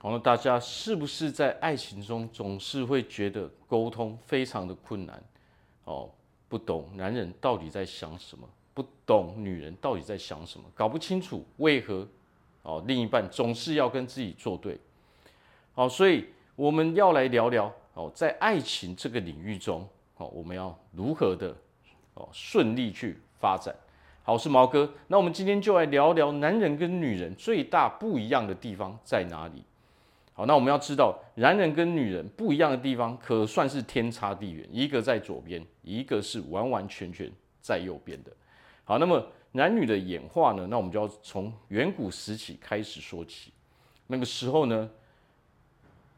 好，那大家是不是在爱情中总是会觉得沟通非常的困难？哦，不懂男人到底在想什么，不懂女人到底在想什么，搞不清楚为何哦另一半总是要跟自己作对。好，所以我们要来聊聊哦，在爱情这个领域中，哦，我们要如何的哦顺利去发展。好，我是毛哥，那我们今天就来聊聊男人跟女人最大不一样的地方在哪里。好，那我们要知道，男人跟女人不一样的地方，可算是天差地远。一个在左边，一个是完完全全在右边的。好，那么男女的演化呢？那我们就要从远古时期开始说起。那个时候呢，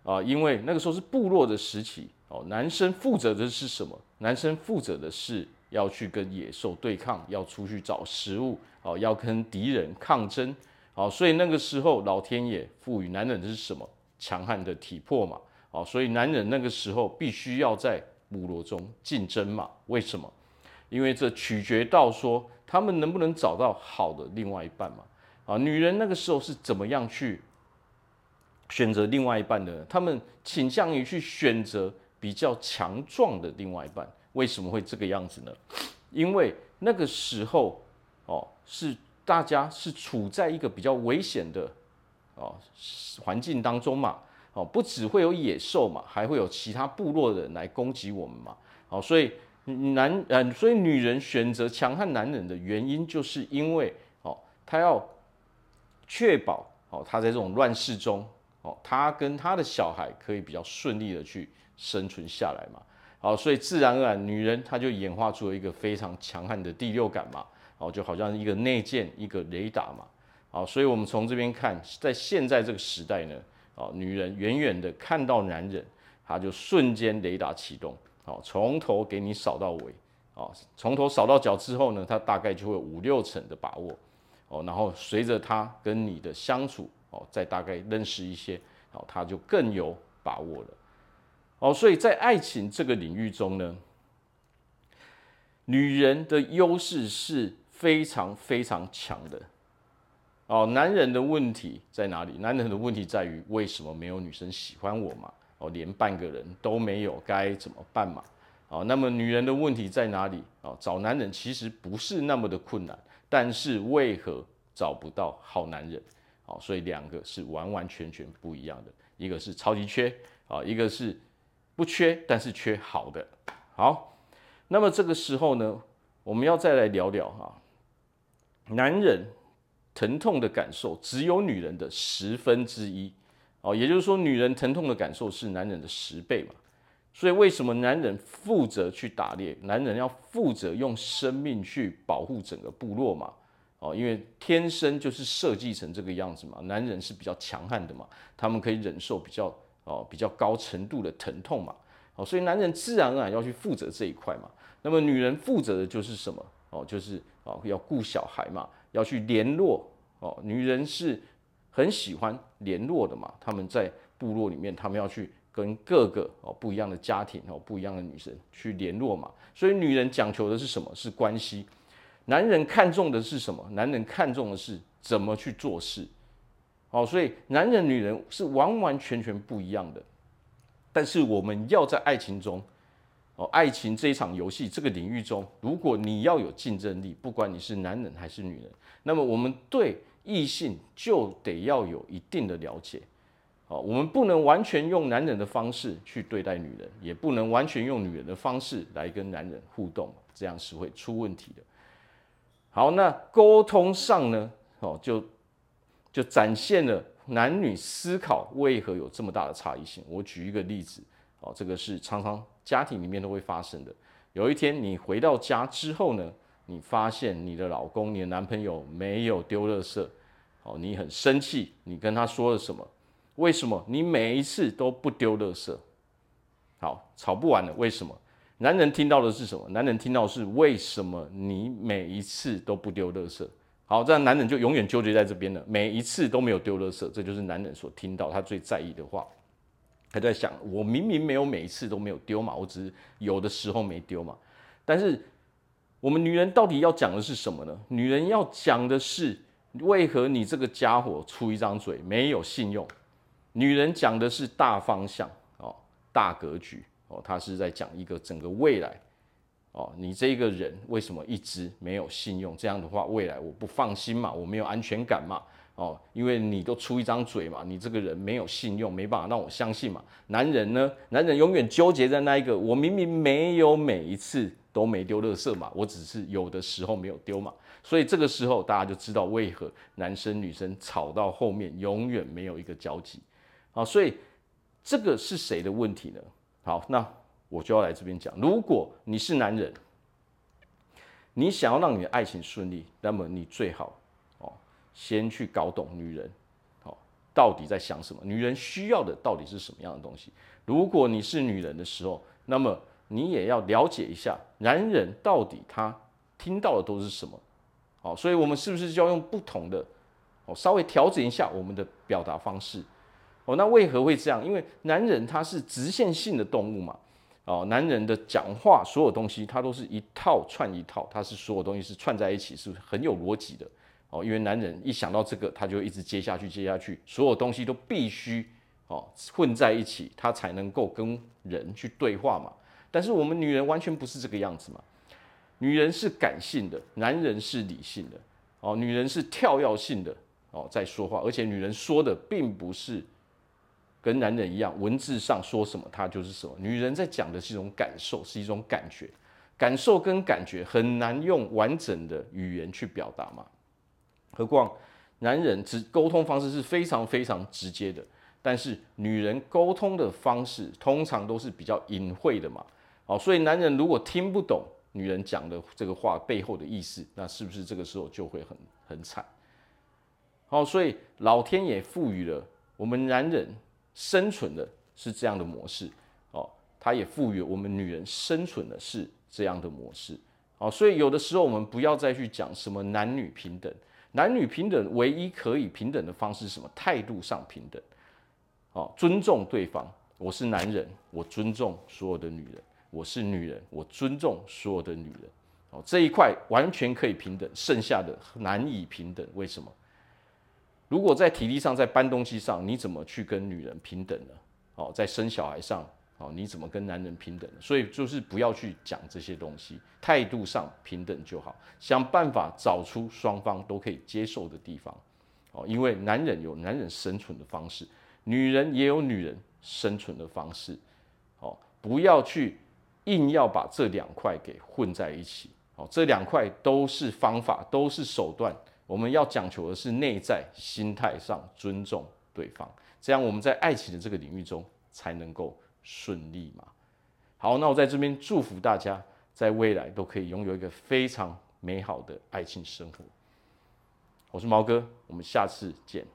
啊，因为那个时候是部落的时期，哦，男生负责的是什么？男生负责的是要去跟野兽对抗，要出去找食物，哦，要跟敌人抗争。好，所以那个时候老天爷赋予男人的是什么？强悍的体魄嘛，哦，所以男人那个时候必须要在部落中竞争嘛。为什么？因为这取决到说他们能不能找到好的另外一半嘛。啊，女人那个时候是怎么样去选择另外一半的？他们倾向于去选择比较强壮的另外一半。为什么会这个样子呢？因为那个时候哦，是大家是处在一个比较危险的。哦，环境当中嘛，哦，不只会有野兽嘛，还会有其他部落的人来攻击我们嘛。哦，所以男，呃，所以女人选择强悍男人的原因，就是因为哦，她要确保哦，她在这种乱世中，哦，她跟她的小孩可以比较顺利的去生存下来嘛。哦，所以自然而然，女人她就演化出了一个非常强悍的第六感嘛。哦，就好像一个内建一个雷达嘛。好，所以我们从这边看，在现在这个时代呢，哦，女人远远的看到男人，她就瞬间雷达启动，哦，从头给你扫到尾，哦，从头扫到脚之后呢，她大概就会五六成的把握，哦，然后随着她跟你的相处，哦，再大概认识一些，哦，她就更有把握了，哦，所以在爱情这个领域中呢，女人的优势是非常非常强的。哦，男人的问题在哪里？男人的问题在于为什么没有女生喜欢我嘛？哦，连半个人都没有，该怎么办嘛？哦，那么女人的问题在哪里？哦，找男人其实不是那么的困难，但是为何找不到好男人？哦，所以两个是完完全全不一样的，一个是超级缺啊，一个是不缺，但是缺好的。好，那么这个时候呢，我们要再来聊聊哈，男人。疼痛的感受只有女人的十分之一，哦，也就是说，女人疼痛的感受是男人的十倍嘛。所以，为什么男人负责去打猎？男人要负责用生命去保护整个部落嘛？哦，因为天生就是设计成这个样子嘛。男人是比较强悍的嘛，他们可以忍受比较哦比较高程度的疼痛嘛。哦，所以男人自然而然要去负责这一块嘛。那么，女人负责的就是什么？哦，就是哦要顾小孩嘛。要去联络哦，女人是很喜欢联络的嘛。他们在部落里面，他们要去跟各个哦不一样的家庭哦不一样的女生去联络嘛。所以女人讲求的是什么？是关系。男人看重的是什么？男人看重的是怎么去做事。哦，所以男人女人是完完全全不一样的。但是我们要在爱情中。哦，爱情这一场游戏这个领域中，如果你要有竞争力，不管你是男人还是女人，那么我们对异性就得要有一定的了解。哦，我们不能完全用男人的方式去对待女人，也不能完全用女人的方式来跟男人互动，这样是会出问题的。好，那沟通上呢，哦，就就展现了男女思考为何有这么大的差异性。我举一个例子，哦，这个是常常。家庭里面都会发生的。有一天你回到家之后呢，你发现你的老公、你的男朋友没有丢垃圾，哦，你很生气，你跟他说了什么？为什么你每一次都不丢垃圾？好，吵不完了，为什么？男人听到的是什么？男人听到的是为什么你每一次都不丢垃圾？好，这样男人就永远纠结在这边了，每一次都没有丢垃圾，这就是男人所听到他最在意的话。他在想，我明明没有每一次都没有丢嘛，我只是有的时候没丢嘛。但是我们女人到底要讲的是什么呢？女人要讲的是，为何你这个家伙出一张嘴没有信用？女人讲的是大方向哦，大格局哦，她是在讲一个整个未来哦。你这个人为什么一直没有信用？这样的话，未来我不放心嘛，我没有安全感嘛。哦，因为你都出一张嘴嘛，你这个人没有信用，没办法让我相信嘛。男人呢，男人永远纠结在那一个，我明明没有每一次都没丢垃圾嘛，我只是有的时候没有丢嘛。所以这个时候大家就知道为何男生女生吵到后面永远没有一个交集。好，所以这个是谁的问题呢？好，那我就要来这边讲，如果你是男人，你想要让你的爱情顺利，那么你最好。先去搞懂女人，好，到底在想什么？女人需要的到底是什么样的东西？如果你是女人的时候，那么你也要了解一下男人到底他听到的都是什么？好，所以我们是不是就要用不同的，哦，稍微调整一下我们的表达方式？哦，那为何会这样？因为男人他是直线性的动物嘛，哦，男人的讲话所有东西他都是一套串一套，他是所有东西是串在一起，是很有逻辑的。哦，因为男人一想到这个，他就一直接下去，接下去，所有东西都必须哦混在一起，他才能够跟人去对话嘛。但是我们女人完全不是这个样子嘛，女人是感性的，男人是理性的。哦，女人是跳跃性的哦在说话，而且女人说的并不是跟男人一样，文字上说什么她就是什么。女人在讲的是一种感受，是一种感觉，感受跟感觉很难用完整的语言去表达嘛。何况，男人直沟通方式是非常非常直接的，但是女人沟通的方式通常都是比较隐晦的嘛。哦，所以男人如果听不懂女人讲的这个话背后的意思，那是不是这个时候就会很很惨？好，所以老天爷赋予了我们男人生存的是这样的模式，哦，他也赋予我们女人生存的是这样的模式。哦，所以有的时候我们不要再去讲什么男女平等。男女平等，唯一可以平等的方式是什么？态度上平等，哦，尊重对方。我是男人，我尊重所有的女人；我是女人，我尊重所有的女人。哦，这一块完全可以平等，剩下的难以平等。为什么？如果在体力上，在搬东西上，你怎么去跟女人平等呢？哦，在生小孩上。哦，你怎么跟男人平等？所以就是不要去讲这些东西，态度上平等就好，想办法找出双方都可以接受的地方。哦，因为男人有男人生存的方式，女人也有女人生存的方式。哦，不要去硬要把这两块给混在一起。哦，这两块都是方法，都是手段。我们要讲求的是内在心态上尊重对方，这样我们在爱情的这个领域中才能够。顺利嘛？好，那我在这边祝福大家，在未来都可以拥有一个非常美好的爱情生活。我是毛哥，我们下次见。